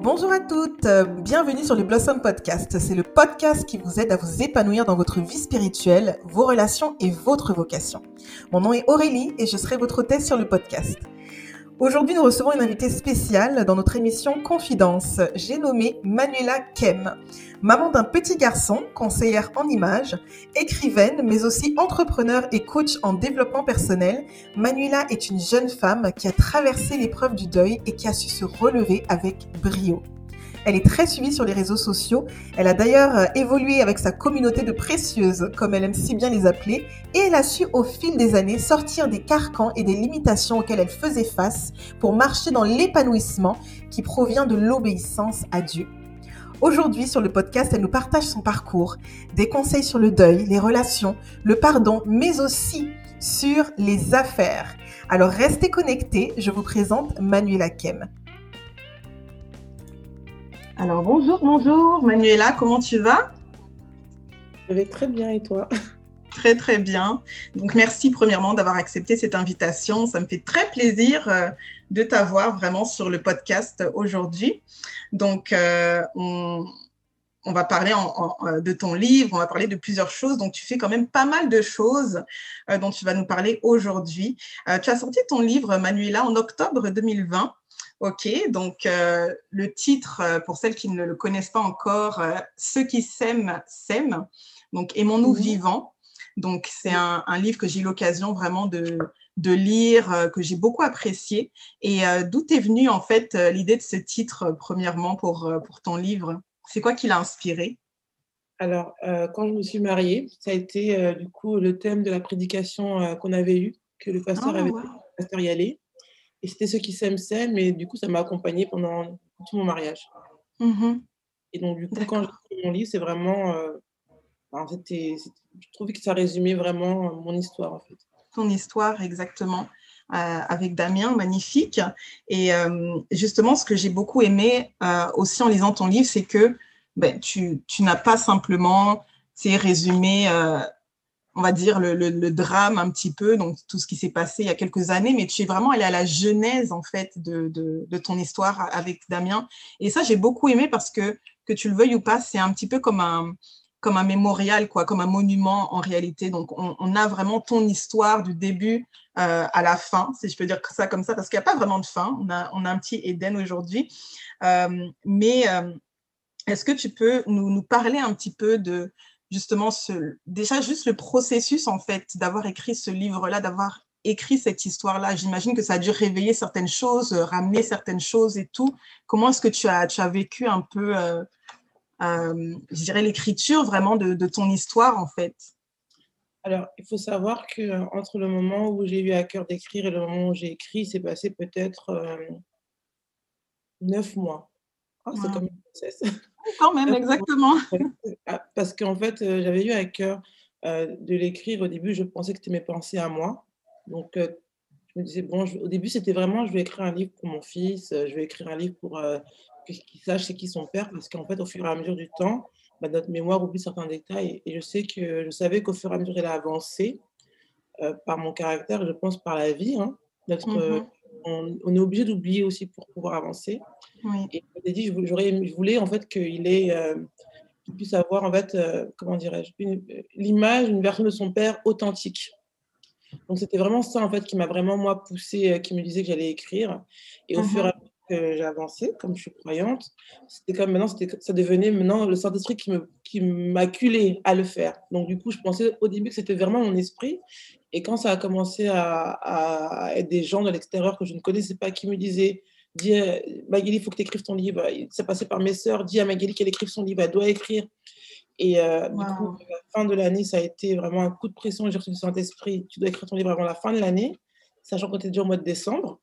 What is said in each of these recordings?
Bonjour à toutes, bienvenue sur le Blossom Podcast. C'est le podcast qui vous aide à vous épanouir dans votre vie spirituelle, vos relations et votre vocation. Mon nom est Aurélie et je serai votre hôtesse sur le podcast. Aujourd'hui, nous recevons une invitée spéciale dans notre émission Confidence. J'ai nommé Manuela Kem. Maman d'un petit garçon, conseillère en images, écrivaine, mais aussi entrepreneur et coach en développement personnel, Manuela est une jeune femme qui a traversé l'épreuve du deuil et qui a su se relever avec brio. Elle est très suivie sur les réseaux sociaux. Elle a d'ailleurs euh, évolué avec sa communauté de précieuses, comme elle aime si bien les appeler, et elle a su au fil des années sortir des carcans et des limitations auxquelles elle faisait face pour marcher dans l'épanouissement qui provient de l'obéissance à Dieu. Aujourd'hui, sur le podcast, elle nous partage son parcours, des conseils sur le deuil, les relations, le pardon, mais aussi sur les affaires. Alors restez connectés, je vous présente Manuela Kem. Alors bonjour, bonjour Manuela, comment tu vas? Je vais très bien et toi? Très très bien. Donc merci premièrement d'avoir accepté cette invitation. Ça me fait très plaisir euh, de t'avoir vraiment sur le podcast aujourd'hui. Donc euh, on, va parler euh, de ton livre, on va parler de plusieurs choses. Donc tu fais quand même pas mal de choses dont tu vas nous parler aujourd'hui. tu as sorti ton livre Manuela en octobre 2020. Ok, donc euh, le titre, euh, pour celles qui ne le connaissent pas encore, euh, Ceux qui s'aiment s'aiment. Donc, Aimons-nous mhm. vivants. Donc, c'est un, livre que j'ai eu l'occasion vraiment de, de lire, que j'ai beaucoup apprécié. Et d'où est venue en fait l'idée de ce titre, premièrement, pour, pour ton livre? C'est quoi qui l'a inspiré? Alors, quand je me suis mariée, ça a été du coup le thème de la prédication qu'on avait eue, que le pasteur ah, avait le pasteur y aller. Et c'était ceux qui s'aiment, s'aiment. Et du coup, ça m'a accompagnée pendant tout mon mariage. Mmh et donc, du coup, quand j'ai écrit mon livre, c'est vraiment. Euh, en fait, je trouvais que ça résumait vraiment euh, mon histoire, en fait. Ton histoire, exactement. Euh, avec Damien, magnifique. Et justement, ce que j'ai beaucoup aimé aussi en lisant ton livre, c'est que ben, tu, tu n'as pas simplement résumé on va dire, le, drame un petit peu, donc tout ce qui s'est passé il y a quelques années, mais tu es vraiment allé à la genèse, en fait, de, ton histoire avec Damien. Et ça, j'ai beaucoup aimé parce que, que tu le veuilles ou pas, c'est un petit peu comme un, comme un mémorial, quoi, comme un monument en réalité. Donc, on, a vraiment ton histoire du début euh, à la fin, si je peux dire ça comme ça, parce qu'il n'y a pas vraiment de fin. On a, on a un petit Éden aujourd'hui. Euh, mais euh, est-ce que tu peux nous, nous, parler un petit peu de, justement ce, déjà juste le processus en fait d'avoir écrit ce livre-là, d'avoir écrit cette histoire-là. J'imagine que ça a dû réveiller certaines choses, euh, ramener certaines choses et tout. Comment est-ce que tu as, tu as vécu un peu, euh, euh, je dirais, l'écriture vraiment de, de, ton histoire en fait? Alors, il faut savoir que entre le moment où j'ai eu à cœur d'écrire et le moment où j'ai écrit, c'est passé peut-être neuf mois. Oh, c'est comme une princesse. Quand même, exactement. Ah, parce qu'en fait, euh, j'avais eu à cœur euh, de l'écrire. Au début, je pensais que c'était mes pensées à moi. Donc, euh, je me disais, bon, au début, c'était vraiment, je vais écrire un livre pour mon fils, je vais écrire un livre pour qu'il sache c'est qui son père, parce qu'en fait, au fur et à mesure du temps, bah, notre mémoire oublie certains détails. Et je sais que je savais qu'au fur et à mesure, elle a avancé par mon caractère, je pense par la vie. Hein, notre, mmh on, est obligé d'oublier aussi pour pouvoir avancer. Et je dit, je, voulais en fait qu'il ait, euh, puisse avoir en fait, euh, comment dirais-je, l'image, une version de son père authentique. Donc c'était vraiment ça en fait qui m'a vraiment moi poussé, euh, qui me disait que j'allais écrire. Et au fur et à que j'ai avancé, comme je suis croyante, c'était comme maintenant, ça devenait maintenant le Saint-Esprit qui me qui m'acculait à le faire. Donc du coup, je pensais au début que c'était vraiment mon esprit. Et quand ça a commencé à, à être des gens de l'extérieur que je ne connaissais pas qui me disaient dis Magali, il faut que tu écrives ton livre. Ça passait par mes sœurs, dis à Magali qu'elle écrive son livre, elle doit écrire. Et euh, du coup, à la fin de l'année, ça a été vraiment un coup de pression. J'ai reçu du Saint-Esprit, tu dois écrire ton livre avant la fin de l'année, sachant qu'on était déjà au mois de décembre.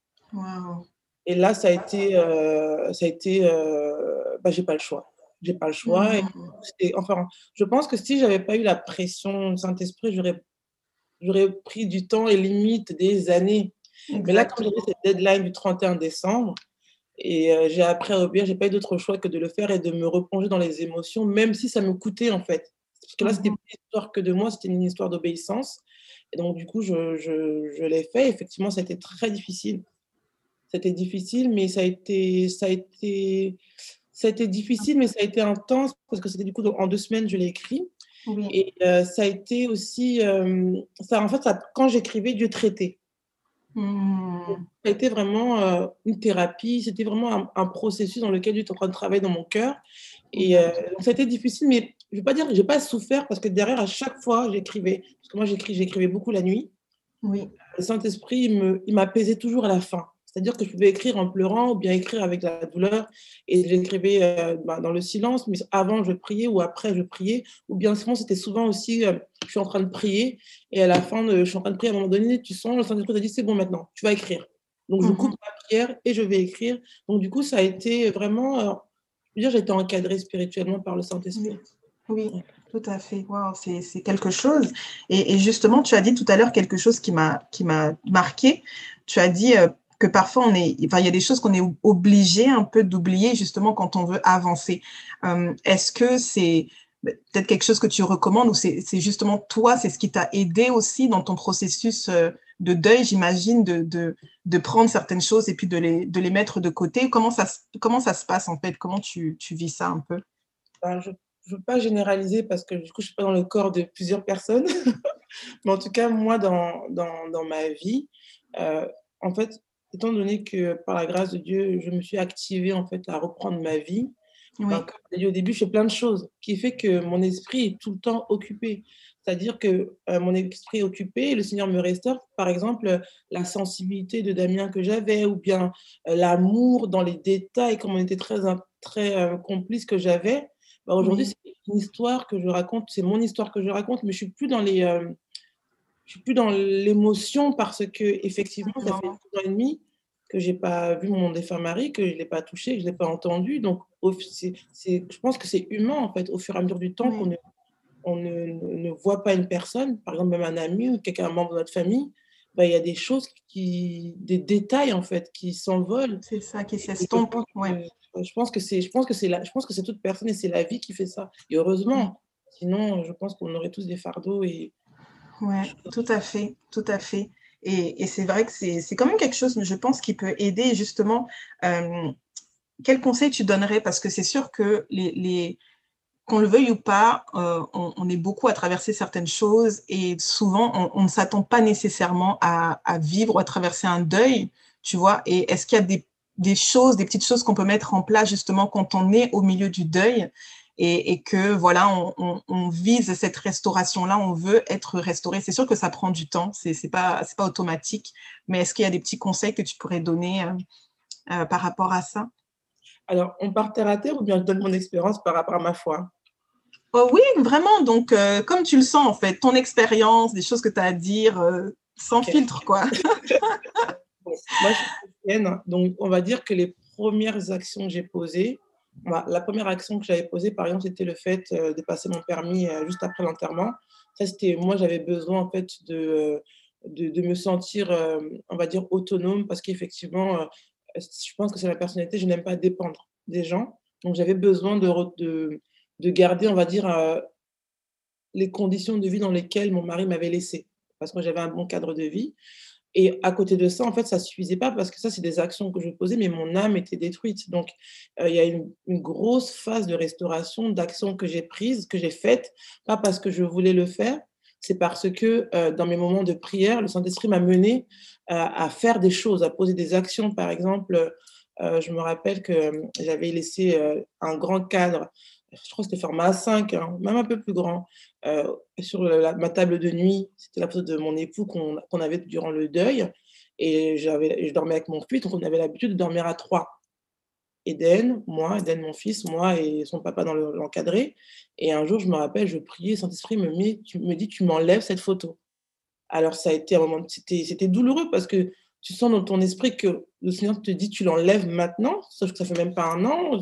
Et là, ça a été, euh, ça a été, euh, bah, j'ai pas le choix. J'ai pas le choix. Et enfin, je pense que si j'avais pas eu la pression du Saint-Esprit, j'aurais, j'aurais pris du temps et limite des années mais là, quand j'ai cette deadline du 31 décembre, et euh, j'ai appris à obéir, j'ai pas eu d'autre choix que de le faire et de me replonger dans les émotions, même si ça me coûtait en fait. Parce que là, c'était mmh pas une histoire que de moi, c'était une histoire d'obéissance. Et donc, du coup, je, je, je l'ai fait. Effectivement, ça a été très difficile. C'était difficile, mais ça a été, ça a été, ça a été difficile, mais ça a été intense parce que c'était du coup en deux semaines, je l'ai écrit. Et euh, ça a été aussi, euh, ça, en fait, ça, quand j'écrivais, Dieu traitait. Mmh. Ça a été vraiment euh, une thérapie, c'était vraiment un, processus dans lequel j'étais en train de travailler dans mon cœur. Et ça a été difficile, mais je ne vais pas dire que je n'ai pas souffert parce que derrière, à chaque fois, j'écrivais. Parce que moi, j'écrivais beaucoup la nuit. Oui. Le Saint-Esprit, il m'apaisait toujours à la fin. C'est-à-dire que je pouvais écrire en pleurant ou bien écrire avec la douleur et j'écrivais euh, bah, dans le silence, mais avant je priais ou après je priais. Ou bien souvent, c'était souvent aussi, euh, je suis en train de prier et à la fin, de, je suis en train de prier, à un moment donné, tu sens, le Saint-Esprit t'a dit, c'est bon maintenant, tu vas écrire. Donc je coupe mmh ma prière et je vais écrire. Donc du coup, ça a été vraiment, euh, je veux dire, j'ai été encadrée spirituellement par le Saint-Esprit. Oui. Tout à fait. Wow, c'est quelque chose. Et, et, justement, tu as dit tout à l'heure quelque chose qui m'a marqué. Tu as dit, que parfois on est, enfin, il y a des choses qu'on est obligé un peu d'oublier justement quand on veut avancer. Euh, est-ce que c'est peut-être quelque chose que tu recommandes ou c'est justement toi, c'est ce qui t'a aidé aussi dans ton processus euh, de deuil, j'imagine, de, de, de, prendre certaines choses et puis de les, de les mettre de côté? Comment ça, comment ça se passe en fait? Comment tu, tu vis ça un peu? Ben, Je ne veux pas généraliser parce que du coup, je suis pas dans le corps de plusieurs personnes. Mais en tout cas, moi, dans, dans, dans ma vie, euh, en fait, étant donné que par la grâce de Dieu, je me suis activée en fait à reprendre ma vie. comme au début, je fais plein de choses, qui fait que mon esprit est tout le temps occupé. C'est-à-dire que euh, mon esprit est occupé et le Seigneur me restaure, par exemple, la sensibilité de Damien que j'avais, ou bien euh, l'amour dans les détails, comme on était très, très euh, complices que j'avais. Bah, aujourd'hui, c'est une histoire que je raconte, c'est mon histoire que je raconte, mais je suis plus dans les, je suis plus dans l'émotion parce que effectivement, ça fait deux ans et demi que j'ai pas vu mon défunt mari, que je l'ai pas touché, que je l'ai pas entendu. Donc, c'est, je pense que c'est humain en fait, au fur et à mesure du temps qu'on ne, on ne, ne, voit pas une personne, par exemple même un ami ou quelqu'un un membre de notre famille, bah, il y a des choses qui, des détails en fait, qui s'envolent. C'est ça, qui s'estompent. Ouais. Je pense que c'est, je pense que c'est la, je pense que c'est toute personne et c'est la vie qui fait ça. Et heureusement, sinon, je pense qu'on aurait tous des fardeaux et oui, tout à fait, tout à fait. Et, c'est vrai que c'est quand même quelque chose, je pense, qui peut aider justement. Euh, quel conseil tu donnerais? Parce que c'est sûr que les, qu'on le veuille ou pas, euh, on, est beaucoup à traverser certaines choses et souvent on, ne s'attend pas nécessairement à, vivre ou à traverser un deuil, tu vois? Et est-ce qu'il y a des, choses, des petites choses qu'on peut mettre en place justement quand on est au milieu du deuil? Et, que voilà, on, vise cette restauration-là, on veut être restauré. C'est sûr que ça prend du temps, c'est n'est pas, pas automatique, mais est-ce qu'il y a des petits conseils que tu pourrais donner euh, euh, par rapport à ça? Alors, on part terre à terre ou bien je donne mon expérience par rapport à ma foi? Oh, Oui, vraiment. Donc, euh, comme tu le sens, en fait, ton expérience, des choses que tu as à dire, sans filtre, quoi. moi, je suis chrétienne, donc on va dire que les premières actions que j'ai posées, bah, la première action que j'avais posée, par exemple, c'était le fait euh, de passer mon permis euh, juste après l'enterrement. Ça, c'était moi, j'avais besoin en fait de, euh, de, me sentir, on va dire, autonome parce qu'effectivement, je pense que c'est ma personnalité, je n'aime pas dépendre des gens. Donc, j'avais besoin de, de, de, garder, on va dire, les conditions de vie dans lesquelles mon mari m'avait laissé. Parce que j'avais un bon cadre de vie. Et à côté de ça, en fait, ça ne suffisait pas parce que ça, c'est des actions que je posais, mais mon âme était détruite. Donc, euh, il y a une, grosse phase de restauration, d'actions que j'ai prises, que j'ai faites, pas parce que je voulais le faire, c'est parce que euh, dans mes moments de prière, le Saint-Esprit m'a mené euh, à faire des choses, à poser des actions. Par exemple, je me rappelle que j'avais laissé un grand cadre je crois que c'était format A5, hein, même un peu plus grand, euh, sur ma table de nuit. C'était la photo de mon époux qu'on avait durant le deuil. Et je dormais avec mon fils, donc on avait l'habitude de dormir à trois. Eden, moi, Eden, mon fils, moi et son papa dans l'encadré. et un jour, je me rappelle, je priais, Saint-Esprit me, tu, me dit, tu m'enlèves cette photo. Alors, ça a été un moment, c'était douloureux parce que tu sens dans ton esprit que le Seigneur te dit tu l'enlèves maintenant, sauf que ça fait même pas un an.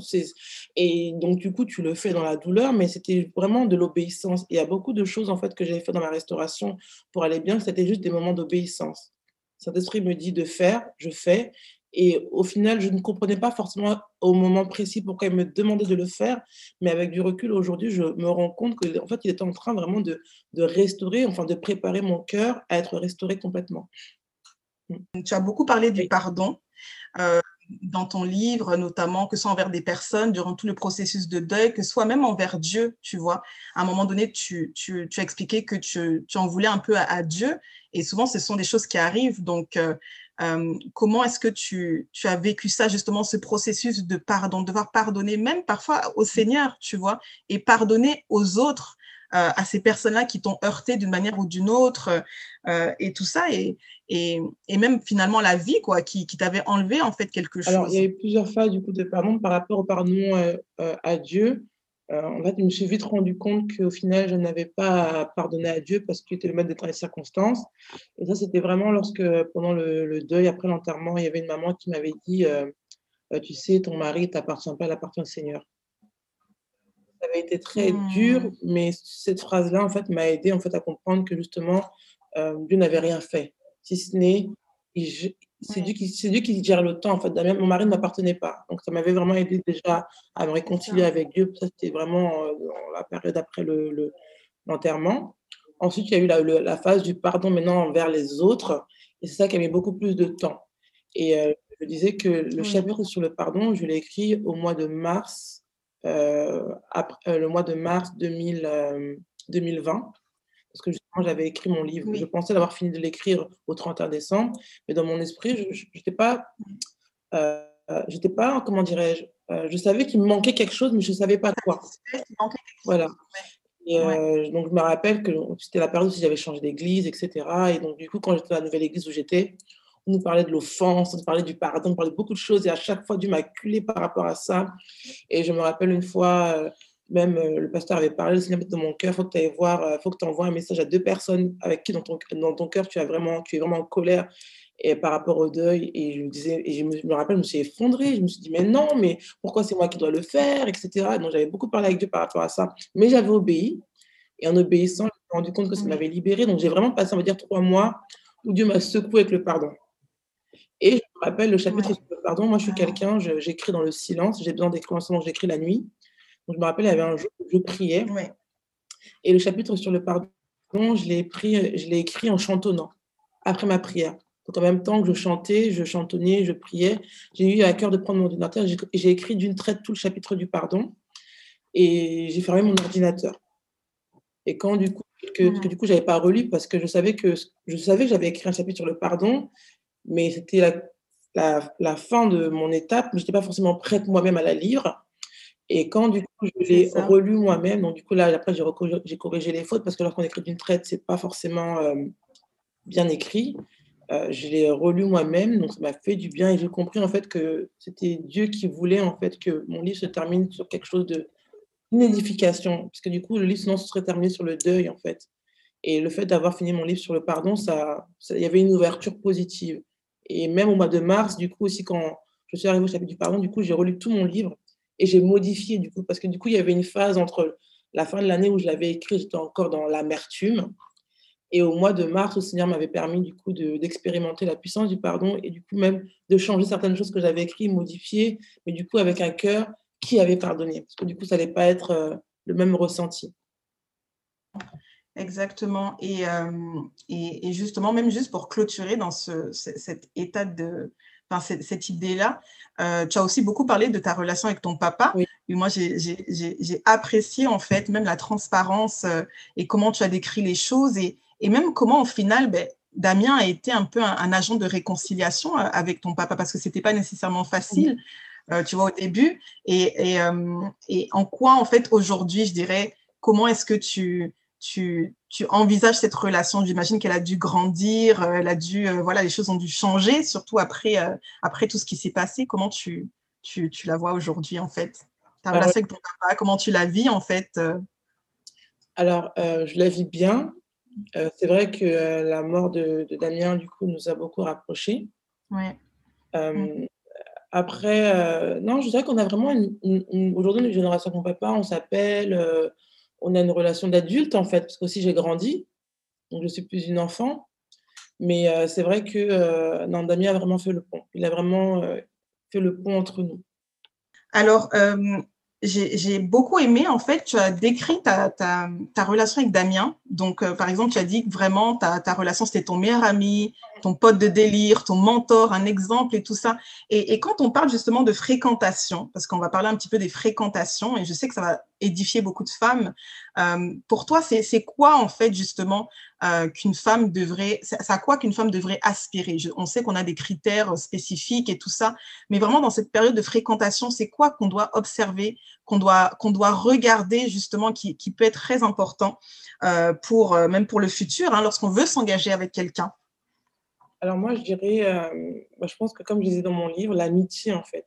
Et donc, du coup, tu le fais dans la douleur, mais c'était vraiment de l'obéissance. Il y a beaucoup de choses, en fait, que j'avais fait dans ma restauration pour aller bien, c'était juste des moments d'obéissance. Saint-Esprit me dit de faire, je fais. Et au final, je ne comprenais pas forcément au moment précis pourquoi il me demandait de le faire, mais avec du recul aujourd'hui, je me rends compte qu'en fait, il était en train vraiment de, de restaurer, enfin de préparer mon cœur à être restauré complètement. Mmh. Tu as beaucoup parlé du pardon. Euh, dans ton livre, notamment, que ce soit envers des personnes durant tout le processus de deuil, que ce soit même envers Dieu, tu vois. À un moment donné, tu, tu, tu as expliqué que tu, tu, en voulais un peu à, Dieu, et souvent, ce sont des choses qui arrivent. Donc, euh, euh, comment est-ce que tu, tu, as vécu ça, justement, ce processus de pardon, de devoir pardonner même parfois au Seigneur, tu vois, et pardonner aux autres? À ces personnes-là qui t'ont heurté d'une manière ou d'une autre euh, et tout ça et, et, et, même finalement la vie quoi qui, qui t'avait enlevé en fait quelque chose. Alors il y a eu plusieurs phases du coup de pardon par rapport au pardon euh, à Dieu. en fait, je me suis vite rendu compte qu'au final, je n'avais pas à pardonner à Dieu parce qu'il était le maître de les circonstances. Et ça, c'était vraiment lorsque, pendant le, le deuil, après l'enterrement, il y avait une maman qui m'avait dit Tu sais, ton mari t'appartient pas, il appartient au Seigneur ça avait été très dur, mmh. mais cette phrase-là, en fait, m'a aidé en fait, à comprendre que justement, euh, Dieu n'avait rien fait, si ce n'est, c'est Dieu, qui, Dieu qui gère le temps, en fait. Mon mari ne m'appartenait pas. Donc, ça m'avait vraiment aidé déjà à me réconcilier avec Dieu. Ça, c'était vraiment euh, dans la période après l'enterrement. Le, Ensuite, il y a eu la, la, phase du pardon maintenant envers les autres. Et c'est ça qui a mis beaucoup plus de temps. Et euh, je disais que le chapitre sur le pardon, je l'ai écrit au mois de mars après, euh, le mois de mars 2000, 2020 euh, parce que justement j'avais écrit mon livre. Je pensais l'avoir fini de l'écrire au 31 décembre, mais dans mon esprit, je n'étais pas, euh, j'étais pas, comment dirais-je, je savais qu'il me manquait quelque chose, mais je ne savais pas quoi. Voilà. Et donc je me rappelle que c'était la période où j'avais changé d'église, etc. Et donc du coup, quand j'étais à la nouvelle église où j'étais, nous parlait de l'offense, nous parlait du pardon, on parlait de beaucoup de choses et à chaque fois, Dieu m'a culé par rapport à ça. Et je me rappelle une fois, euh, même euh, le pasteur avait parlé, le Seigneur dans mon cœur, il faut que tu ailles voir, il euh, faut que tu envoies un message à deux personnes avec qui dans ton, dans ton cœur tu, as vraiment, tu es vraiment en colère et par rapport au deuil. Et je me disais, et je me, rappelle, je me suis effondrée, je me suis dit, mais non, mais pourquoi c'est moi qui dois le faire, etc. Donc j'avais beaucoup parlé avec Dieu par rapport à ça. Mais j'avais obéi. Et en obéissant, je me suis rendu compte que ça m'avait libérée. Donc j'ai vraiment passé, on va dire, trois mois où Dieu m'a secoué avec le pardon. Et je me rappelle le chapitre sur le pardon. Moi, je suis quelqu'un, j'écris dans le silence. J'ai besoin d'écrire en ce moment, j'écris la nuit. Donc, je me rappelle, il y avait un jour où je priais. Et le chapitre sur le pardon, je l'ai écrit en chantonnant, après ma prière. Donc, en même temps que je chantais, je chantonnais, je priais, j'ai eu à cœur de prendre mon ordinateur j'ai écrit d'une traite tout le chapitre du pardon. Et j'ai fermé mon ordinateur. Et quand du coup, que, que du coup, j'avais pas relu parce que je savais que je savais que j'avais écrit un chapitre sur le pardon, mais c'était la, la, la, fin de mon étape, mais je n'étais pas forcément prête moi-même à la lire. Et quand du coup je l'ai relu moi-même, donc du coup là après j'ai corrigé les fautes parce que lorsqu'on écrit d'une traite, c'est pas forcément euh, bien écrit. Euh, je l'ai relu moi-même, donc ça m'a fait du bien et j'ai compris en fait que c'était Dieu qui voulait en fait que mon livre se termine sur quelque chose de une édification, parce que du coup le livre sinon se serait terminé sur le deuil en fait. Et le fait d'avoir fini mon livre sur le pardon, ça, il y avait une ouverture positive. Et même au mois de mars, du coup, aussi, quand je suis arrivée au chapitre du pardon, du coup, j'ai relu tout mon livre et j'ai modifié, du coup, parce que du coup, il y avait une phase entre la fin de l'année où je l'avais écrit, j'étais encore dans l'amertume. Et au mois de mars, le Seigneur m'avait permis, du coup, d'expérimenter la puissance du pardon et du coup, même de changer certaines choses que j'avais écrites, modifiées, mais du coup, avec un cœur qui avait pardonné. Parce que du coup, ça n'allait pas être euh, le même ressenti. Exactement. Et, euh, et, et, justement, même juste pour clôturer dans ce, cet état de, enfin, cette, cette idée-là, euh, tu as aussi beaucoup parlé de ta relation avec ton papa. Et moi, j'ai apprécié en fait même la transparence euh, et comment tu as décrit les choses et, et même comment au final, ben, Damien a été un peu un, agent de réconciliation euh, avec ton papa parce que c'était pas nécessairement facile. Euh, tu vois, au début, et, et, euh, et en quoi, en fait, aujourd'hui, je dirais, comment est-ce que tu, tu, tu envisages cette relation J'imagine qu'elle a dû grandir, euh, elle a dû, euh, voilà, les choses ont dû changer, surtout après, euh, après tout ce qui s'est passé. Comment tu, tu, tu la vois aujourd'hui, en fait? Ta relation avec ton papa, comment tu la vis, en fait Alors, je la vis bien. c'est vrai que la mort de, de, Damien, du coup, nous a beaucoup rapprochés. Ouais. Mmh. Après, non, je dirais qu'on a vraiment une, une, aujourd'hui une génération avec mon papa, on s'appelle, on a une relation d'adulte en fait, parce que aussi j'ai grandi, donc je suis plus une enfant. Mais c'est vrai que Nandami a vraiment fait le pont. Il a vraiment fait le pont entre nous. Alors, j'ai beaucoup aimé, en fait, tu as décrit ta, ta, ta relation avec Damien. Donc, par exemple, tu as dit que vraiment, ta, ta relation, c'était ton meilleur ami, ton pote de délire, ton mentor, un exemple et tout ça. Et, quand on parle justement de fréquentation, parce qu'on va parler un petit peu des fréquentations, et je sais que ça va édifier beaucoup de femmes, euh, pour toi, c'est quoi en fait justement euh, qu'une femme devrait, c'est à quoi qu'une femme devrait aspirer? On sait qu'on a des critères spécifiques et tout ça, mais vraiment dans cette période de fréquentation, c'est quoi qu'on doit observer, qu'on doit, qu'on doit regarder justement, qui, peut être très important euh, pour même pour le futur, hein, lorsqu'on veut s'engager avec quelqu'un? Alors moi, je dirais, euh, bah, je pense que comme je disais dans mon livre, l'amitié en fait.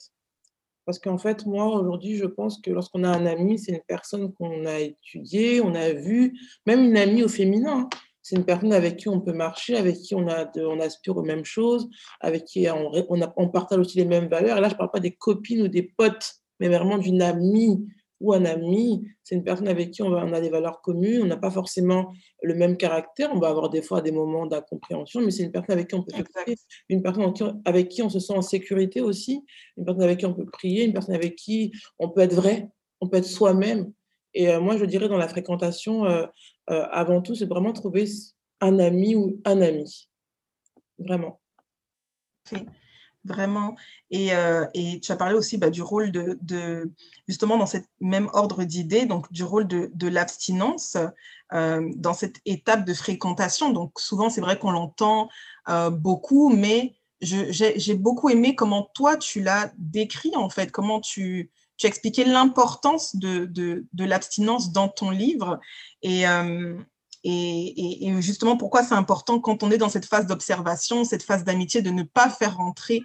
Parce qu'en fait, moi, aujourd'hui, je pense que lorsqu'on a un ami, c'est une personne qu'on a étudiée, on a vue, même une amie au féminin. Hein. C'est une personne avec qui on peut marcher, avec qui on, a on aspire aux mêmes choses, avec qui on, on partage aussi les mêmes valeurs. Et là, je ne parle pas des copines ou des potes, mais vraiment d'une amie ou un ami, c'est une personne avec qui on, va, on a des valeurs communes, on n'a pas forcément le même caractère, on va avoir des fois des moments d'incompréhension, mais c'est une personne avec qui on peut se une personne avec qui on se sent en sécurité aussi, une personne avec qui on peut prier, une personne avec qui on peut être vrai, on peut être soi-même. Et euh, moi, je dirais dans la fréquentation, euh, euh, avant tout, c'est vraiment trouver un ami ou un ami. Vraiment. Vraiment. Et, euh, et, tu as parlé aussi bah, du rôle de, de, justement, dans cette même ordre d'idées, donc du rôle de, de l'abstinence euh, dans cette étape de fréquentation. Donc, souvent, c'est vrai qu'on l'entend euh, beaucoup, mais j'ai beaucoup aimé comment toi, tu l'as décrit, en fait, comment tu, tu as expliqué l'importance de, de, de l'abstinence dans ton livre. Et, et, justement, pourquoi c'est important quand on est dans cette phase d'observation, cette phase d'amitié, de ne pas faire rentrer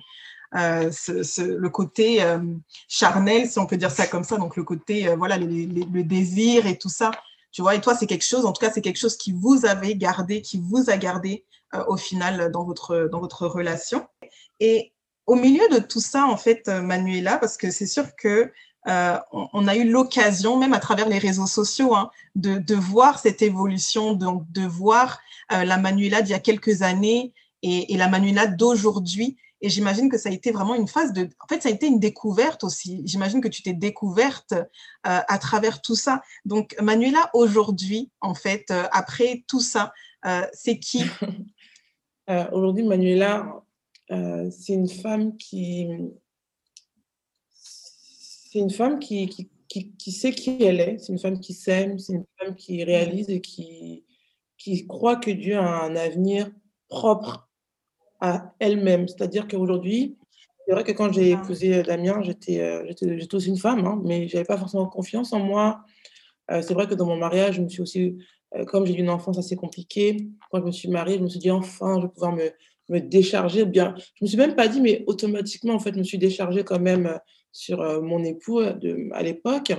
euh, le côté euh, charnel, si on peut dire ça comme ça, donc le côté, euh, voilà, le désir et tout ça. Tu vois, et toi, c'est quelque chose, en tout cas, c'est quelque chose qui vous avez gardé, qui vous a gardé au final dans votre, dans votre relation. Et au milieu de tout ça, en fait, Manuela, parce que c'est sûr que euh, on, a eu l'occasion, même à travers les réseaux sociaux, hein, de, voir cette évolution, donc de voir euh, la Manuela d'il y a quelques années et, la Manuela d'aujourd'hui. Et j'imagine que ça a été vraiment une phase de... En fait, ça a été une découverte aussi. J'imagine que tu t'es découverte euh, à travers tout ça. Donc, Manuela, aujourd'hui, en fait, après tout ça, c'est qui? Aujourd'hui, Manuela, c'est une femme qui, c'est une femme qui, qui, qui, sait qui elle est, c'est une femme qui s'aime, c'est une femme qui réalise et qui, qui croit que Dieu a un avenir propre à elle-même. C'est-à-dire qu'aujourd'hui, c'est vrai que quand j'ai épousé Damien, j'étais, euh, j'étais, aussi une femme, hein, mais je n'avais pas forcément confiance en moi. Euh, c'est vrai que dans mon mariage, je me suis aussi, euh, comme j'ai eu une enfance assez compliquée, quand je me suis mariée, je me suis dit enfin, je vais pouvoir me, me décharger. Bien, je me suis même pas dit, mais automatiquement, en fait, je me suis déchargée quand même sur euh, mon époux euh, à l'époque.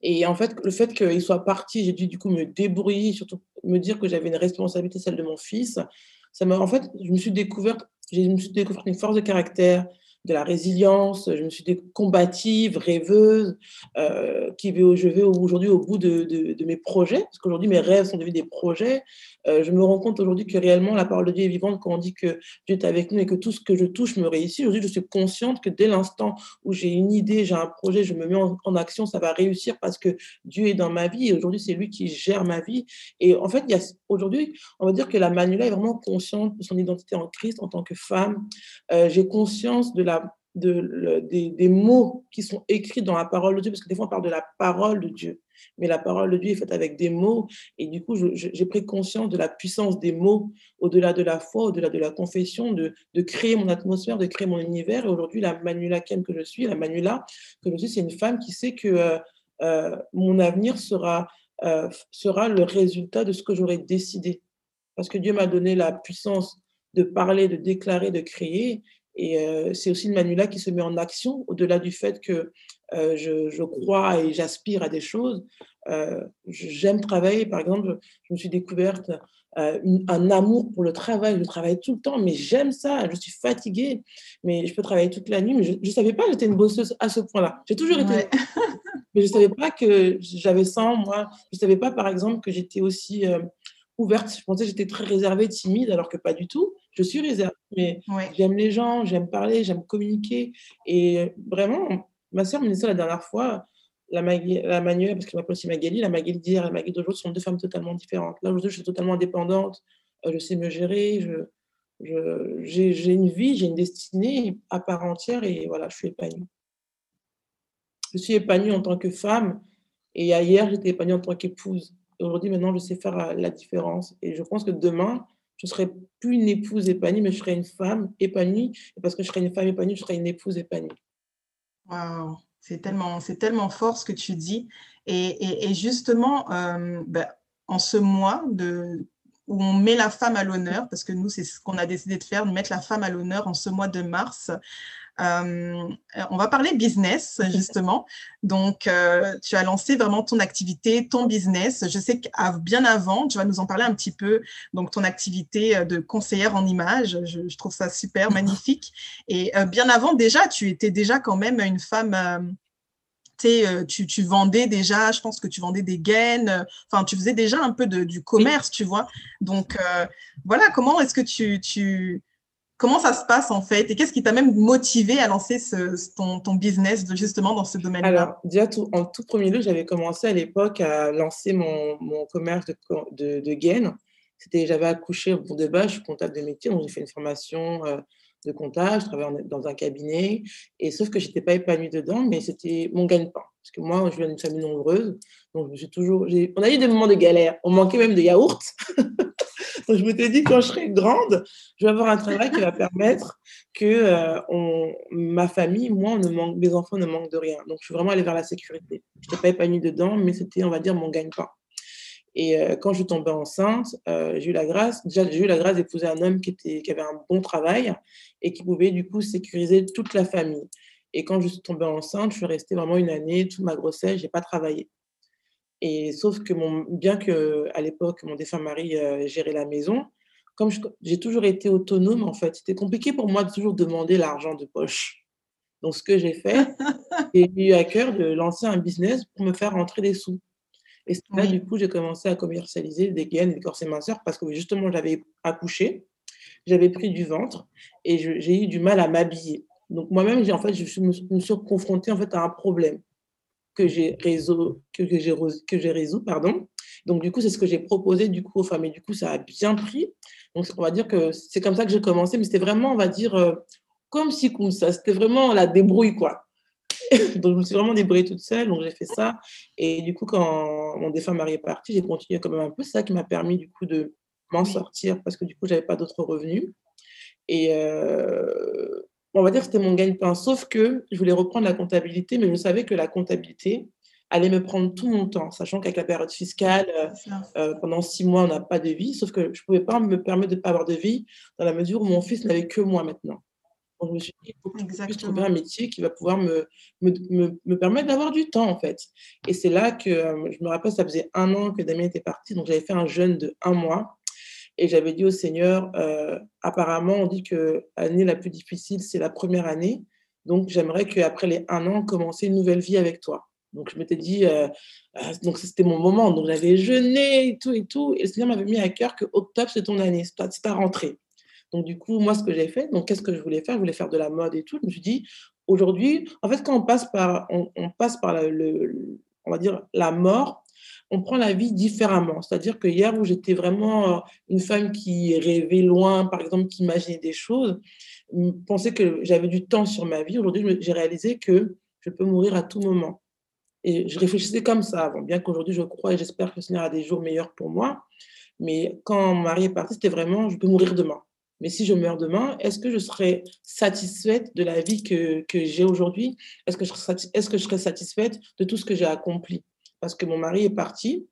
Et en fait, le fait qu'il soit parti, j'ai dû du coup me débrouiller, surtout me dire que j'avais une responsabilité, celle de mon fils. Ça m'a, en fait, je me suis découverte, je me suis une force de caractère, de la résilience, je me suis dit combative, rêveuse, euh, qui je vais aujourd'hui au bout de, de, mes projets, parce qu'aujourd'hui mes rêves sont devenus des projets. Euh, je me rends compte aujourd'hui que réellement la parole de Dieu est vivante quand on dit que Dieu est avec nous et que tout ce que je touche me réussit. Aujourd'hui, je suis consciente que dès l'instant où j'ai une idée, j'ai un projet, je me mets en, action, ça va réussir parce que Dieu est dans ma vie et aujourd'hui c'est lui qui gère ma vie. Et en fait, aujourd'hui, on va dire que la Manuela est vraiment consciente de son identité en Christ en tant que femme. Euh, j'ai conscience de la de, des, mots qui sont écrits dans la parole de Dieu, parce que des fois on parle de la parole de Dieu, mais la parole de Dieu est faite avec des mots, et du coup j'ai pris conscience de la puissance des mots au-delà de la foi, au-delà de la confession, de, de, créer mon atmosphère, de créer mon univers, et aujourd'hui la Manuela Kem que je suis, la Manuela que je suis, c'est une femme qui sait que euh, euh, mon avenir sera, euh, sera le résultat de ce que j'aurais décidé, parce que Dieu m'a donné la puissance de parler, de déclarer, de créer, et euh, c'est aussi une Manuela qui se met en action, au-delà du fait que euh, je, crois et j'aspire à des choses. Euh, j'aime travailler, par exemple, je me suis découverte un amour pour le travail. Je travaille tout le temps, mais j'aime ça. Je suis fatiguée, mais je peux travailler toute la nuit. Mais je ne savais pas que j'étais une bosseuse à ce point-là. J'ai toujours été. mais je ne savais pas que j'avais ça en moi. Je ne savais pas, par exemple, que j'étais aussi ouverte. Je pensais que j'étais très réservée, timide, alors que pas du tout. Je suis réservée, mais j'aime les gens, j'aime parler, j'aime communiquer. Et vraiment, ma soeur me disait ça la dernière fois, la, la Manuela, parce qu'elle m'appelle aussi Magali, la Magali d'hier et la Magali d'aujourd'hui sont deux femmes totalement différentes. Là, aujourd'hui, je suis totalement indépendante, euh, je sais me gérer, je, j'ai, une vie, j'ai une destinée à part entière et voilà, je suis épanouie. Je suis épanouie en tant que femme et hier, j'étais épanouie en tant qu'épouse. Aujourd'hui, maintenant, je sais faire euh, la différence. Et je pense que demain, je ne serai plus une épouse épanouie, mais je serai une femme épanouie. Et parce que je serai une femme épanouie, je serai une épouse épanouie. Waouh, c'est tellement, c'est tellement fort ce que tu dis. Et, justement, euh, ben, en ce mois où on met la femme à l'honneur, parce que nous, c'est ce qu'on a décidé de faire, de mettre la femme à l'honneur en ce mois de mars. Euh, on va parler business, justement. Donc, euh, tu as lancé vraiment ton activité, ton business. Je sais que bien avant, tu vas nous en parler un petit peu. Donc, ton activité euh, de conseillère en images, je, trouve ça super, magnifique. Et bien avant, déjà, tu étais déjà quand même une femme. Tu, tu, vendais déjà, je pense que tu vendais des gaines, enfin, tu faisais déjà un peu de, du commerce, tu vois. Donc, voilà, comment est-ce que tu, tu, Comment ça se passe en fait? Et qu'est-ce qui t'a même motivé à lancer ton, business justement dans ce domaine-là? Alors, déjà, en tout premier lieu, j'avais commencé à l'époque à lancer mon, commerce de, gaines. J'avais accouché, bon, de base, je suis comptable de métier, donc j'ai fait une formation euh, de comptable, je travaillais dans un cabinet, et sauf que je n'étais pas épanouie dedans, mais c'était mon gagne-pain. Parce que moi, je viens d'une famille nombreuse, donc j'ai toujours, on a eu des moments de galère, on manquait même de yaourt. Donc, je m'étais dit, quand je serai grande, je vais avoir un travail qui va permettre que euh, ma famille, moi, ne manque, mes enfants ne manquent de rien. Donc, je suis vraiment allée vers la sécurité. Je n'étais pas épanouie dedans, mais c'était, on va dire, mon gagne-pain. Et euh, quand je suis tombée enceinte, euh, j'ai eu la grâce, déjà, j'ai eu la grâce d'épouser un homme qui, avait un bon travail et qui pouvait, du coup, sécuriser toute la famille. Et quand je suis tombée enceinte, je suis restée vraiment une année, toute ma grossesse, je n'ai pas travaillé. Et sauf que mon, bien que à l'époque mon défunt mari euh, gérait la maison, comme j'ai toujours été autonome en fait, c'était compliqué pour moi de toujours demander l'argent de poche. Donc ce que j'ai fait, j'ai eu à cœur de lancer un business pour me faire rentrer des sous. Et là, du coup, j'ai commencé à commercialiser des gaines, des corsets minceurs parce que justement, j'avais accouché, j'avais pris du ventre et j'ai eu du mal à m'habiller. Donc moi-même, en fait, je me, me suis confrontée en fait à un problème que j'ai résolu, que, j'ai, que j'ai résolu, pardon. Donc, du coup, c'est ce que j'ai proposé du coup aux femmes. Et du coup, ça a bien pris. Donc, on va dire que c'est comme ça que j'ai commencé. Mais c'était vraiment, on va dire, euh, comme si comme ça. C'était vraiment la débrouille, quoi. donc, je me suis vraiment débrouillée toute seule. Donc, j'ai fait ça. Et du coup, quand mon défunt mari est parti, j'ai continué quand même un peu. C'est ça qui m'a permis, du coup, de m'en sortir parce que, du coup, j'avais pas d'autres revenus. Et, euh, on va dire que c'était mon gagne-pain. Sauf que je voulais reprendre la comptabilité, mais je savais que la comptabilité allait me prendre tout mon temps, sachant qu'avec la période fiscale, euh, euh, pendant six mois, on n'a pas de vie. Sauf que je ne pouvais pas me permettre de ne pas avoir de vie dans la mesure où mon fils n'avait que moi maintenant. Donc, je me suis dit, il faut que je puisse trouver un métier qui va pouvoir me, me, me, permettre d'avoir du temps, en fait. Et c'est là que, euh, je me rappelle, ça faisait un an que Damien était parti, donc j'avais fait un jeûne de un mois. Et j'avais dit au Seigneur, euh, apparemment, on dit que l'année la plus difficile, c'est la première année. Donc, j'aimerais qu'après les un an, commencer une nouvelle vie avec toi. Donc, je m'étais dit, euh, euh, donc c'était mon moment. Donc, j'avais jeûné et tout et tout. Et le Seigneur m'avait mis à cœur que octobre, c'est ton année, c'est ta, rentrée. Donc, du coup, moi, ce que j'ai fait, donc, qu'est-ce que je voulais faire? Je voulais faire de la mode et tout. Je me suis dit, aujourd'hui, en fait, quand on passe par, on, passe par le, on va dire, la mort, on prend la vie différemment. C'est-à-dire que hier, où j'étais vraiment euh, une femme qui rêvait loin, par exemple, qui imaginait des choses, pensait que j'avais du temps sur ma vie. Aujourd'hui, j'ai réalisé que je peux mourir à tout moment. Et je réfléchissais comme ça avant, bien qu'aujourd'hui, je crois et j'espère que le Seigneur a des jours meilleurs pour moi. Mais quand mon mari est parti, c'était vraiment, je peux mourir demain. Mais si je meurs demain, est-ce que je serai satisfaite de la vie que, j'ai aujourd'hui? Est-ce que, est-ce que je serai satisfaite de tout ce que j'ai accompli? Parce que mon mari est parti,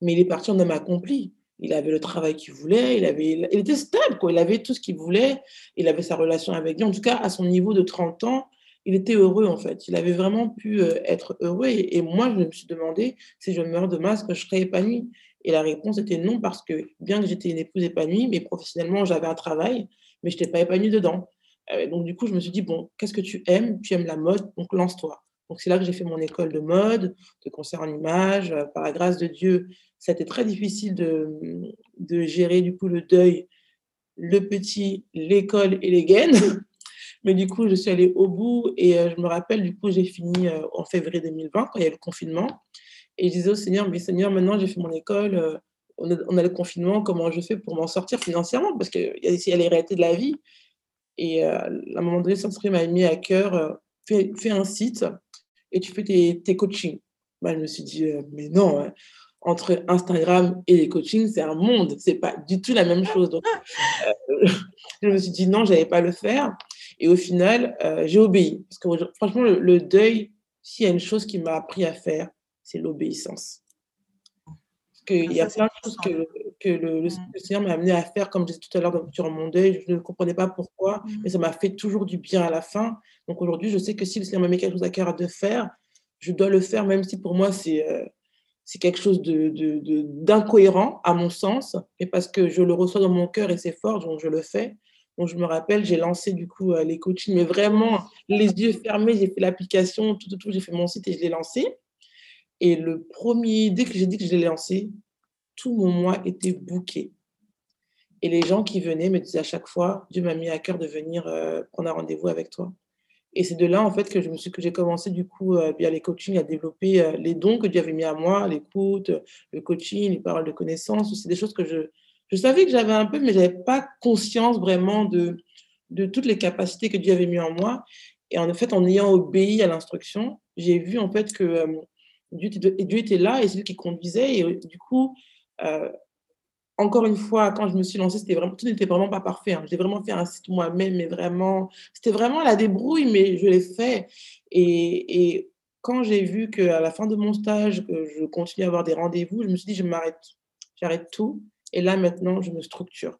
mais il est parti en homme accompli. Il avait le travail qu'il voulait, il, était stable, il avait tout ce qu'il voulait, il avait sa relation avec Dieu. En tout cas, à son niveau de 30 ans, il était heureux en fait. Il avait vraiment pu euh, être heureux. Et, moi, je me suis demandé si je meurs demain, est-ce que je serais épanouie Et la réponse était non, parce que bien que j'étais une épouse épanouie, mais professionnellement, j'avais un travail, mais je n'étais pas épanouie dedans. Euh, donc, du coup, je me suis dit, bon, qu'est-ce que tu aimes? Tu aimes la mode, donc lance-toi. Donc, c'est là que j'ai fait mon école de mode, de concert en images. Par la grâce de Dieu, ça a été très difficile de, de gérer du coup le deuil, le petit, l'école et les gaines. Mais du coup, je suis allée au bout et je me rappelle, du coup, j'ai fini en février 2020 quand il y a le confinement. Et je disais au Seigneur, mais Seigneur, maintenant j'ai fait mon école, on a, le confinement, comment je fais pour m'en sortir financièrement? Parce qu'il y, a, les réalités de la vie. Et à un moment donné, Saint-Esprit m'a mis à cœur, fais, un site et tu fais tes, coachings. Bah, je me suis dit, mais non, hein, entre Instagram et les coachings, c'est un monde, c'est pas du tout la même chose. Donc, je me suis dit, non, je n'allais pas le faire. Et au final, j'ai obéi. Parce que franchement, le deuil, s'il y a une chose qui m'a appris à faire, c'est l'obéissance. Il y a plein de choses que, que le, mmh. Seigneur m'a amené à faire, comme je disais tout à l'heure durant mon deuil. Je ne comprenais pas pourquoi, mmh. mais ça m'a fait toujours du bien à la fin. Donc aujourd'hui, je sais que si le Seigneur m'a mis quelque chose à cœur de faire, je dois le faire, même si pour moi, c'est euh, c'est quelque chose d'incohérent, de, de, à mon sens, mais parce que je le reçois dans mon cœur et c'est fort, donc je le fais. Donc je me rappelle, j'ai lancé du coup euh, les coachings, mais vraiment les yeux fermés, j'ai fait l'application, tout, tout, tout, j'ai fait mon site et je l'ai lancé. Et le premier, dès que j'ai dit que je l'ai lancé, tout mon mois était bouqué. Et les gens qui venaient me disaient à chaque fois, Dieu m'a mis à cœur de venir euh, prendre un rendez-vous avec toi. Et c'est de là, en fait, que je me suis, que j'ai commencé, du coup, euh, via les coachings, à développer euh, les dons que Dieu avait mis à moi, l'écoute, le coaching, les paroles de connaissance. C'est des choses que je, je savais que j'avais un peu, mais je n'avais pas conscience vraiment de, de toutes les capacités que Dieu avait mis en moi. Et en fait, en ayant obéi à l'instruction, j'ai vu, en fait, que Dieu, était là et c'est lui qui conduisait. Et du coup, euh, encore une fois, quand je me suis lancée, vraiment, tout n'était vraiment pas parfait. Hein. J'ai vraiment fait un site moi-même, mais vraiment, c'était vraiment la débrouille, mais je l'ai fait. Et, quand j'ai vu qu'à la fin de mon stage, que je continuais à avoir des rendez-vous, je me suis dit, je m'arrête, j'arrête tout. Et là, maintenant, je me structure.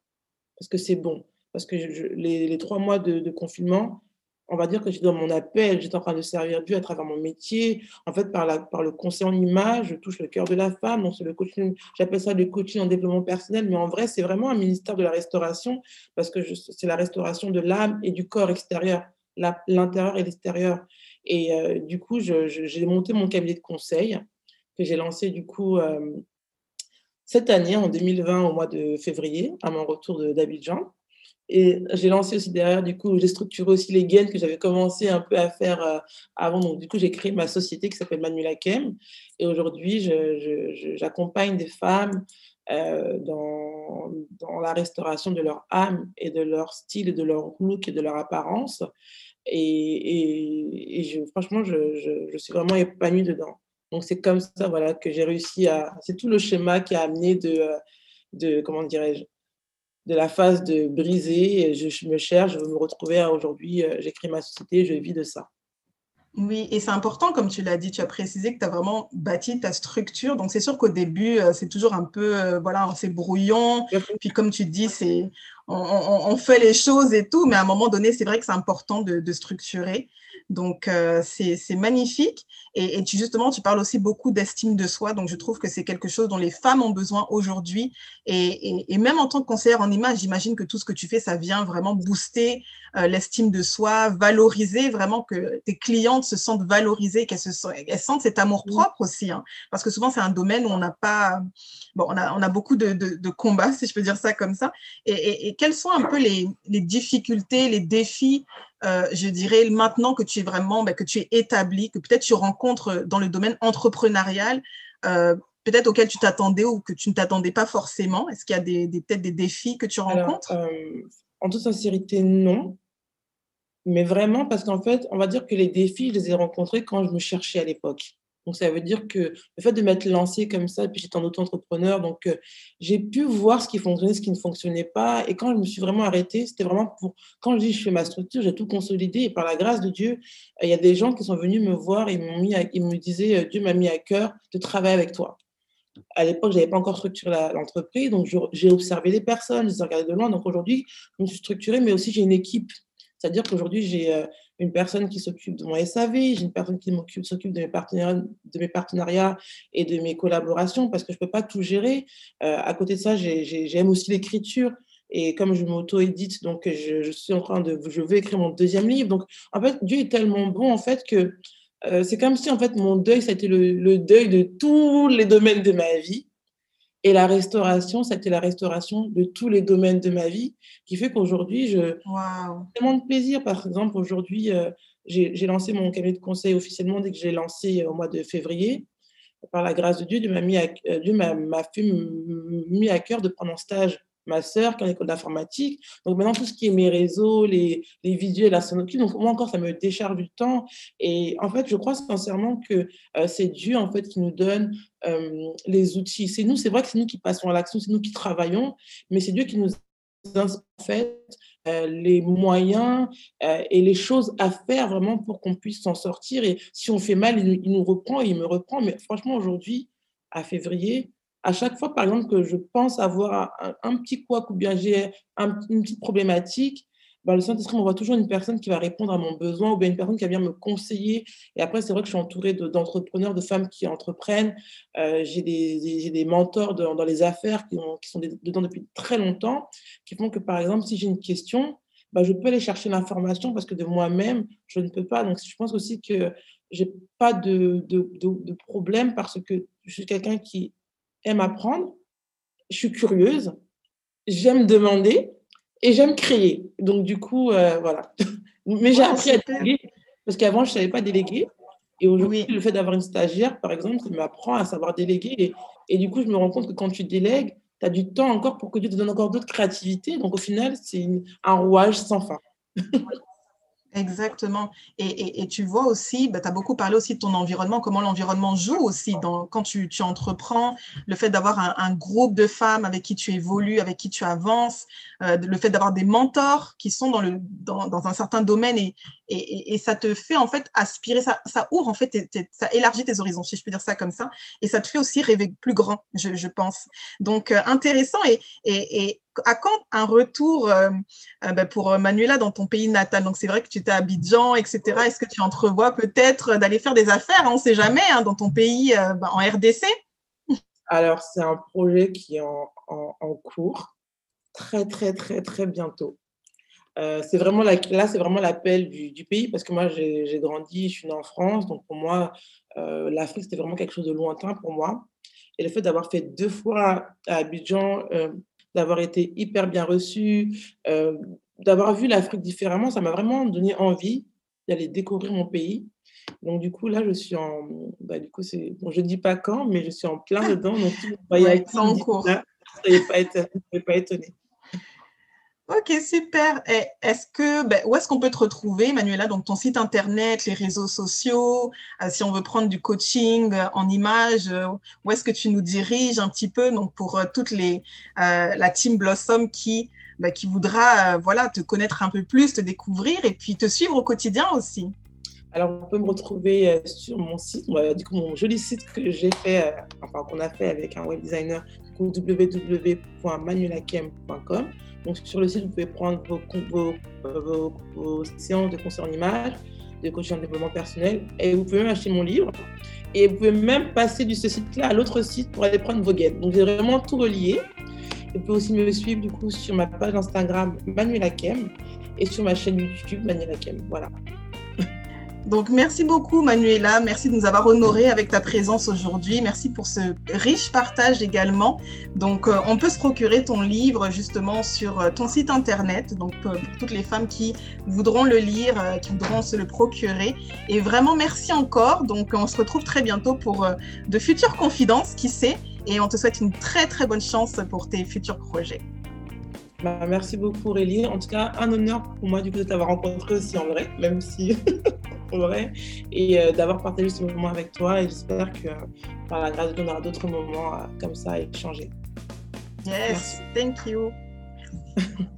Parce que c'est bon. Parce que les, trois mois de confinement, on va dire que j'étais dans mon appel, j'étais en train de servir Dieu à travers mon métier. En fait, par, par le conseil en image, je touche le cœur de la femme. Donc, c'est le coaching, j'appelle ça le coaching en développement personnel, mais en vrai, c'est vraiment un ministère de la restauration parce que c'est la restauration de l'âme et du corps extérieur, l'intérieur et l'extérieur. Et euh, du coup, j'ai monté mon cabinet de conseil que j'ai lancé du coup euh, cette année, en 2020, au mois de février, à mon retour d'Abidjan. Et j'ai lancé aussi derrière, du coup, j'ai structuré aussi les gaines que j'avais commencé un peu à faire euh, avant. Donc, du coup, j'ai créé ma société qui s'appelle Manuela Kem. Et aujourd'hui, j'accompagne des femmes euh, dans, la restauration de leur âme et de leur style de leur look et de leur apparence. Et, franchement, je, suis vraiment épanouie dedans. Donc, c'est comme ça voilà, que j'ai réussi à. C'est tout le schéma qui a amené de, de comment dirais-je, de la phase de briser, je, me cherche, je veux me retrouver aujourd'hui, euh, j'écris ma société, je vis de ça. Oui, et c'est important, comme tu l'as dit, tu as précisé que tu as vraiment bâti ta structure. Donc, c'est sûr qu'au début, euh, c'est toujours un peu, euh, voilà, c'est brouillon. Puis, comme tu dis, c'est, on, fait les choses et tout, mais à un moment donné, c'est vrai que c'est important de, structurer. Donc, euh, c'est magnifique. Et, tu, justement, tu parles aussi beaucoup d'estime de soi. Donc, je trouve que c'est quelque chose dont les femmes ont besoin aujourd'hui. Et, même en tant que conseillère en image, j'imagine que tout ce que tu fais, ça vient vraiment booster euh, l'estime de soi, valoriser vraiment que tes clientes se sentent valorisées, qu'elles se elles sentent cet amour propre aussi. Hein. parce que souvent, c'est un domaine où on n'a pas, bon, on a, on a beaucoup de, de, combats, si je peux dire ça comme ça. Et, quelles sont un peu les, difficultés, les défis, euh, je dirais, maintenant que tu es vraiment, ben, que tu es établi, que peut-être tu rencontres dans le domaine entrepreneurial, euh, peut-être auxquels tu t'attendais ou que tu ne t'attendais pas forcément Est-ce qu'il y a des, peut-être des défis que tu rencontres? euh, En toute sincérité, non. Mais vraiment, parce qu'en fait, on va dire que les défis, je les ai rencontrés quand je me cherchais à l'époque. Donc, ça veut dire que le fait de m'être lancé comme ça, puis j'étais en auto-entrepreneur, donc euh, j'ai pu voir ce qui fonctionnait, ce qui ne fonctionnait pas. Et quand je me suis vraiment arrêtée, c'était vraiment pour. Quand je dis je fais ma structure, j'ai tout consolidé. Et par la grâce de Dieu, euh, il y a des gens qui sont venus me voir et mis ils me disaient euh, Dieu m'a mis à cœur de travailler avec toi. À l'époque, je n'avais pas encore structuré l'entreprise, donc j'ai observé les personnes, je les ai regardées de loin. Donc aujourd'hui, je me suis structurée, mais aussi j'ai une équipe. C'est-à-dire qu'aujourd'hui, j'ai une personne qui s'occupe de mon SAV, j'ai une personne qui s'occupe de, mes partenariats, de mes partenariats et de mes collaborations parce que je ne peux pas tout gérer. Euh, à côté de ça, j'aime aussi l'écriture. Et comme je m'auto-édite, donc je, suis en train de, je veux écrire mon deuxième livre. Donc, en fait, Dieu est tellement bon, en fait, que euh, c'est comme si en fait mon deuil, ça a été le, deuil de tous les domaines de ma vie. Et la restauration, ça a été la restauration de tous les domaines de ma vie, qui fait qu'aujourd'hui, je wow. tellement de plaisir. Par exemple, aujourd'hui, euh, j'ai lancé mon cabinet de conseil officiellement dès que j'ai lancé au mois de février. Par la grâce de Dieu, Dieu m'a fait mis à cœur de prendre un stage ma sœur qui est en école d'informatique. Donc maintenant, tout ce qui est mes réseaux, les, les visuels, la sonotique, donc moi encore, ça me décharge du temps. Et en fait, je crois sincèrement que euh, c'est Dieu en fait qui nous donne euh, les outils. C'est nous, c'est vrai que c'est nous qui passons à l'action, c'est nous qui travaillons, mais c'est Dieu qui nous inspire en fait euh, les moyens et les choses à faire vraiment pour qu'on puisse s'en sortir. Et si on fait mal, il, il nous reprend il me reprend. Mais franchement, aujourd'hui, à février, à chaque fois, par exemple, que je pense avoir un, petit couac ou bien j'ai une petite problématique, bah, le Saint-Esprit m'envoie toujours une personne qui va répondre à mon besoin ou bien une personne qui va venir me conseiller. Et après, c'est vrai que je suis entourée d'entrepreneurs, de, femmes qui entreprennent. Euh, j'ai des, des, mentors dans, les affaires qui, sont dedans depuis très longtemps, qui font que, par exemple, si j'ai une question, bah, je peux aller chercher l'information parce que de moi-même, je ne peux pas. Donc, je pense aussi que j'ai pas de, de, de, problème parce que je suis quelqu'un qui aime apprendre, je suis curieuse, j'aime demander et j'aime créer. Donc, du coup, euh, voilà. Mais j'ai appris à déléguer parce qu'avant, je ne savais pas déléguer. Et aujourd'hui, le fait d'avoir une stagiaire, par exemple, ça m'apprend à savoir déléguer. Et, et, du coup, je me rends compte que quand tu délègues, tu as du temps encore pour que Dieu te donne encore d'autres créativités. Donc, au final, c'est un rouage sans fin. Exactement. Et, tu vois aussi, bah, tu as beaucoup parlé aussi de ton environnement, comment l'environnement joue aussi dans, quand tu, entreprends, le fait d'avoir un, groupe de femmes avec qui tu évolues, avec qui tu avances, euh, le fait d'avoir des mentors qui sont dans, le, dans, un certain domaine et, et, ça te fait en fait aspirer, ça, ça ouvre en fait, ça élargit tes horizons, si je peux dire ça comme ça, et ça te fait aussi rêver plus grand, je, pense. Donc, euh, intéressant et, et à quand un retour euh, euh, ben, pour Manuela dans ton pays natal Donc, c'est vrai que tu étais à Abidjan, etc. Est-ce que tu entrevois peut-être d'aller faire des affaires? On ne sait jamais, hein, dans ton pays, euh, ben, en RDC Alors, c'est un projet qui est en, cours très, très, très, très bientôt. c'est vraiment là, c'est vraiment l'appel du, pays parce que moi, j'ai grandi, je suis née en France, donc pour moi, l'Afrique, c'était vraiment quelque chose de lointain pour moi. Et le fait d'avoir fait deux fois à Abidjan, d'avoir été hyper bien reçue, euh, d'avoir vu l'Afrique différemment, ça m'a vraiment donné envie d'aller découvrir mon pays. Donc du coup là, je suis en, bah, du coup c'est, bon, je ne dis pas quand, mais je suis en plein dedans. Donc si vous voyez en cours, vous ne pas, pas étonné. Ok, super. Est-ce que, ben, où est-ce qu'on peut te retrouver, Manuela Donc, ton site internet, les réseaux sociaux, euh, si on veut prendre du coaching euh, en images, euh, où est-ce que tu nous diriges un petit peu Donc, pour toutes les, la team Blossom qui, ben, voudra, te connaître un peu plus, te découvrir et puis te suivre au quotidien aussi? Alors, on peut me retrouver sur mon site, du coup, mon joli site que j'ai fait, enfin, qu'on a fait avec un web designer, www.manuelakem.com. Donc sur le site, vous pouvez prendre vos, vos, séances de conseil en images, de coaching en développement personnel, et vous pouvez même acheter mon livre. Et vous pouvez même passer de ce site-là à l'autre site pour aller prendre vos guides. Donc j'ai vraiment tout relié. Vous pouvez aussi me suivre du coup sur ma page Instagram Manuela Kem et sur ma chaîne YouTube Manuela Kem. Voilà. Donc, merci beaucoup, Manuela. Merci de nous avoir honorés avec ta présence aujourd'hui. Merci pour ce riche partage également. Donc, euh, on peut se procurer ton livre justement sur euh, ton site internet. Donc, pour toutes les femmes qui voudront le lire, euh, qui voudront se le procurer. Et vraiment, merci encore. Donc, on se retrouve très bientôt pour de futures confidences, qui sait. Et on te souhaite une très, très bonne chance pour tes futurs projets. Bah, merci beaucoup Aurélie. En tout cas, un honneur pour moi du coup de t'avoir rencontré aussi en vrai, même si en vrai, et euh, d'avoir partagé ce moment avec toi. Et j'espère que par la grâce de Dieu, on aura d'autres moments euh, comme ça à échanger. Yes, thank you.